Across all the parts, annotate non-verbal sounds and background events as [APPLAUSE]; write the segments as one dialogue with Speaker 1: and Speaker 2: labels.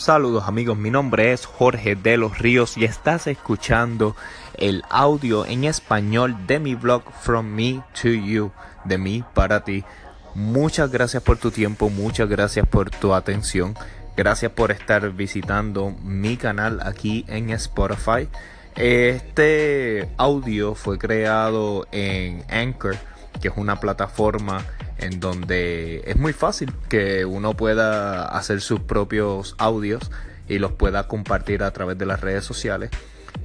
Speaker 1: Saludos amigos, mi nombre es Jorge de los Ríos y estás escuchando el audio en español de mi blog From Me to You, de mí para ti. Muchas gracias por tu tiempo, muchas gracias por tu atención, gracias por estar visitando mi canal aquí en Spotify. Este audio fue creado en Anchor, que es una plataforma en donde es muy fácil que uno pueda hacer sus propios audios y los pueda compartir a través de las redes sociales.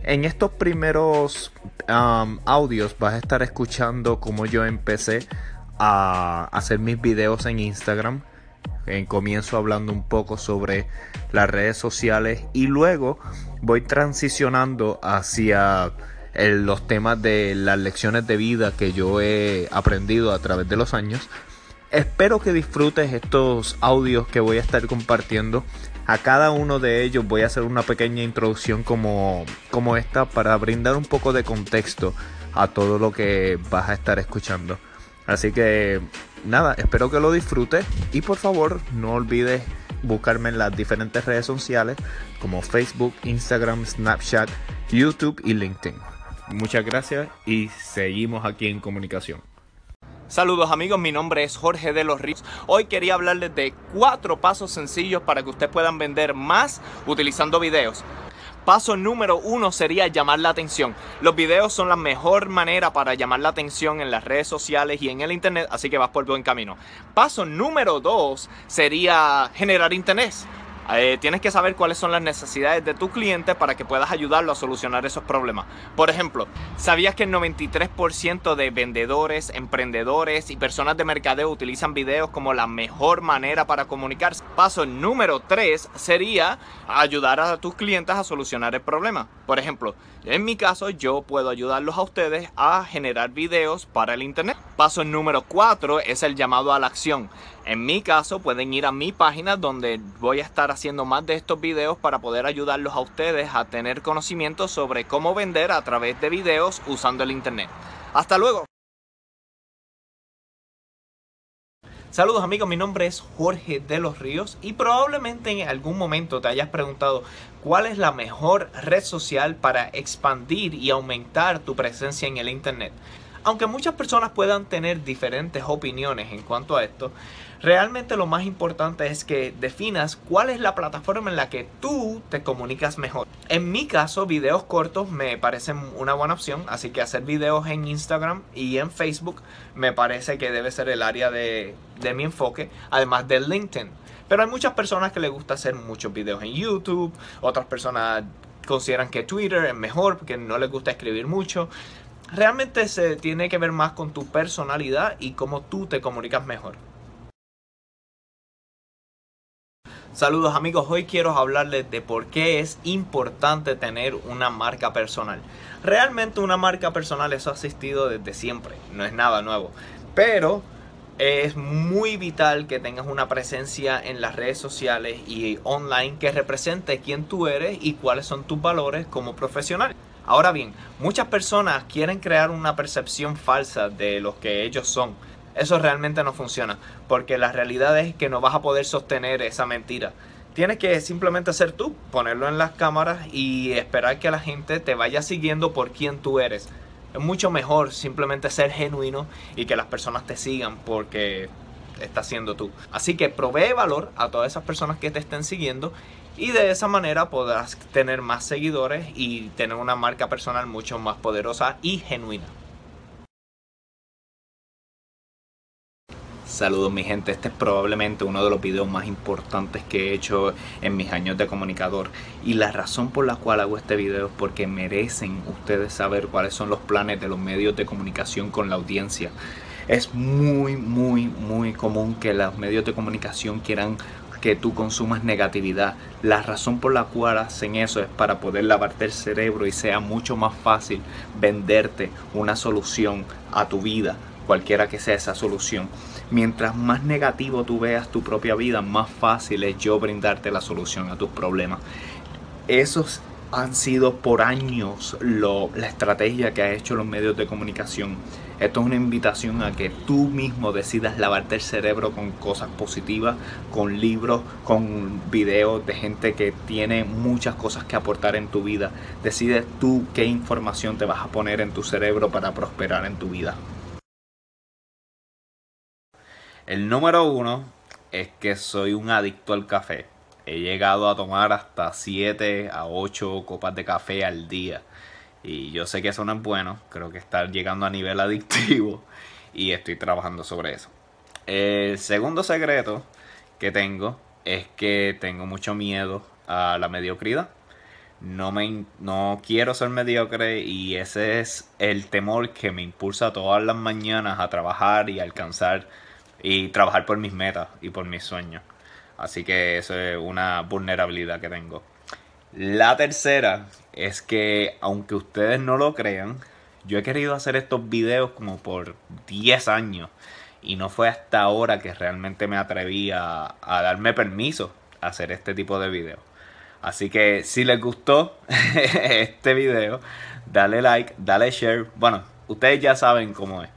Speaker 1: En estos primeros um, audios vas a estar escuchando cómo yo empecé a hacer mis videos en Instagram. En comienzo hablando un poco sobre las redes sociales y luego voy transicionando hacia los temas de las lecciones de vida que yo he aprendido a través de los años. Espero que disfrutes estos audios que voy a estar compartiendo. A cada uno de ellos voy a hacer una pequeña introducción como, como esta para brindar un poco de contexto a todo lo que vas a estar escuchando. Así que nada, espero que lo disfrutes y por favor no olvides buscarme en las diferentes redes sociales como Facebook, Instagram, Snapchat, YouTube y LinkedIn. Muchas gracias y seguimos aquí en comunicación.
Speaker 2: Saludos amigos, mi nombre es Jorge de los Ríos. Hoy quería hablarles de cuatro pasos sencillos para que ustedes puedan vender más utilizando videos. Paso número uno sería llamar la atención. Los videos son la mejor manera para llamar la atención en las redes sociales y en el internet, así que vas por buen camino. Paso número dos sería generar interés. Eh, tienes que saber cuáles son las necesidades de tu cliente para que puedas ayudarlo a solucionar esos problemas. Por ejemplo, ¿sabías que el 93% de vendedores, emprendedores y personas de mercadeo utilizan videos como la mejor manera para comunicarse? Paso número 3 sería ayudar a tus clientes a solucionar el problema. Por ejemplo, en mi caso yo puedo ayudarlos a ustedes a generar videos para el internet. Paso número 4 es el llamado a la acción. En mi caso pueden ir a mi página donde voy a estar haciendo más de estos videos para poder ayudarlos a ustedes a tener conocimiento sobre cómo vender a través de videos usando el internet. Hasta luego. Saludos amigos, mi nombre es Jorge de los Ríos y probablemente en algún momento te hayas preguntado cuál es la mejor red social para expandir y aumentar tu presencia en el internet. Aunque muchas personas puedan tener diferentes opiniones en cuanto a esto, realmente lo más importante es que definas cuál es la plataforma en la que tú te comunicas mejor. En mi caso, videos cortos me parecen una buena opción, así que hacer videos en Instagram y en Facebook me parece que debe ser el área de, mi enfoque, además de LinkedIn. Pero hay muchas personas que les gusta hacer muchos videos en YouTube, otras personas consideran que Twitter es mejor porque no les gusta escribir mucho realmente se tiene que ver más con tu personalidad y cómo tú te comunicas mejor. Saludos amigos, hoy quiero hablarles de por qué es importante tener una marca personal. Realmente una marca personal eso ha existido desde siempre, no es nada nuevo, pero es muy vital que tengas una presencia en las redes sociales y online que represente quién tú eres y cuáles son tus valores como profesional. Ahora bien, muchas personas quieren crear una percepción falsa de lo que ellos son. Eso realmente no funciona, porque la realidad es que no vas a poder sostener esa mentira. Tienes que simplemente ser tú, ponerlo en las cámaras y esperar que la gente te vaya siguiendo por quien tú eres. Es mucho mejor simplemente ser genuino y que las personas te sigan porque estás siendo tú. Así que provee valor a todas esas personas que te estén siguiendo y de esa manera podrás tener más seguidores y tener una marca personal mucho más poderosa y genuina. Saludos mi gente, este es probablemente uno de los videos más importantes que he hecho en mis años de comunicador y la razón por la cual hago este video es porque merecen ustedes saber cuáles son los planes de los medios de comunicación con la audiencia. Es muy, muy, muy común que los medios de comunicación quieran que tú consumas negatividad. La razón por la cual hacen eso es para poder lavarte el cerebro y sea mucho más fácil venderte una solución a tu vida, cualquiera que sea esa solución. Mientras más negativo tú veas tu propia vida, más fácil es yo brindarte la solución a tus problemas. Esos han sido por años la estrategia que ha hecho los medios de comunicación Esto es una invitación a que tú mismo decidas lavarte el cerebro con cosas positivas, con libros, con videos de gente que tiene muchas cosas que aportar en tu vida. Decides tú qué información te vas a poner en tu cerebro para prosperar en tu vida. El número uno es que soy un adicto al café. He llegado a tomar hasta 7 a 8 copas de café al día. Y yo sé que eso no es bueno, creo que está llegando a nivel adictivo y estoy trabajando sobre eso. El segundo secreto que tengo es que tengo mucho miedo a la mediocridad. No, me, no quiero ser mediocre y ese es el temor que me impulsa todas las mañanas a trabajar y alcanzar y trabajar por mis metas y por mis sueños. Así que eso es una vulnerabilidad que tengo. La tercera es que, aunque ustedes no lo crean, yo he querido hacer estos videos como por 10 años. Y no fue hasta ahora que realmente me atreví a, darme permiso a hacer este tipo de videos. Así que si les gustó [LAUGHS] este video, dale like, dale share. Bueno, ustedes ya saben cómo es.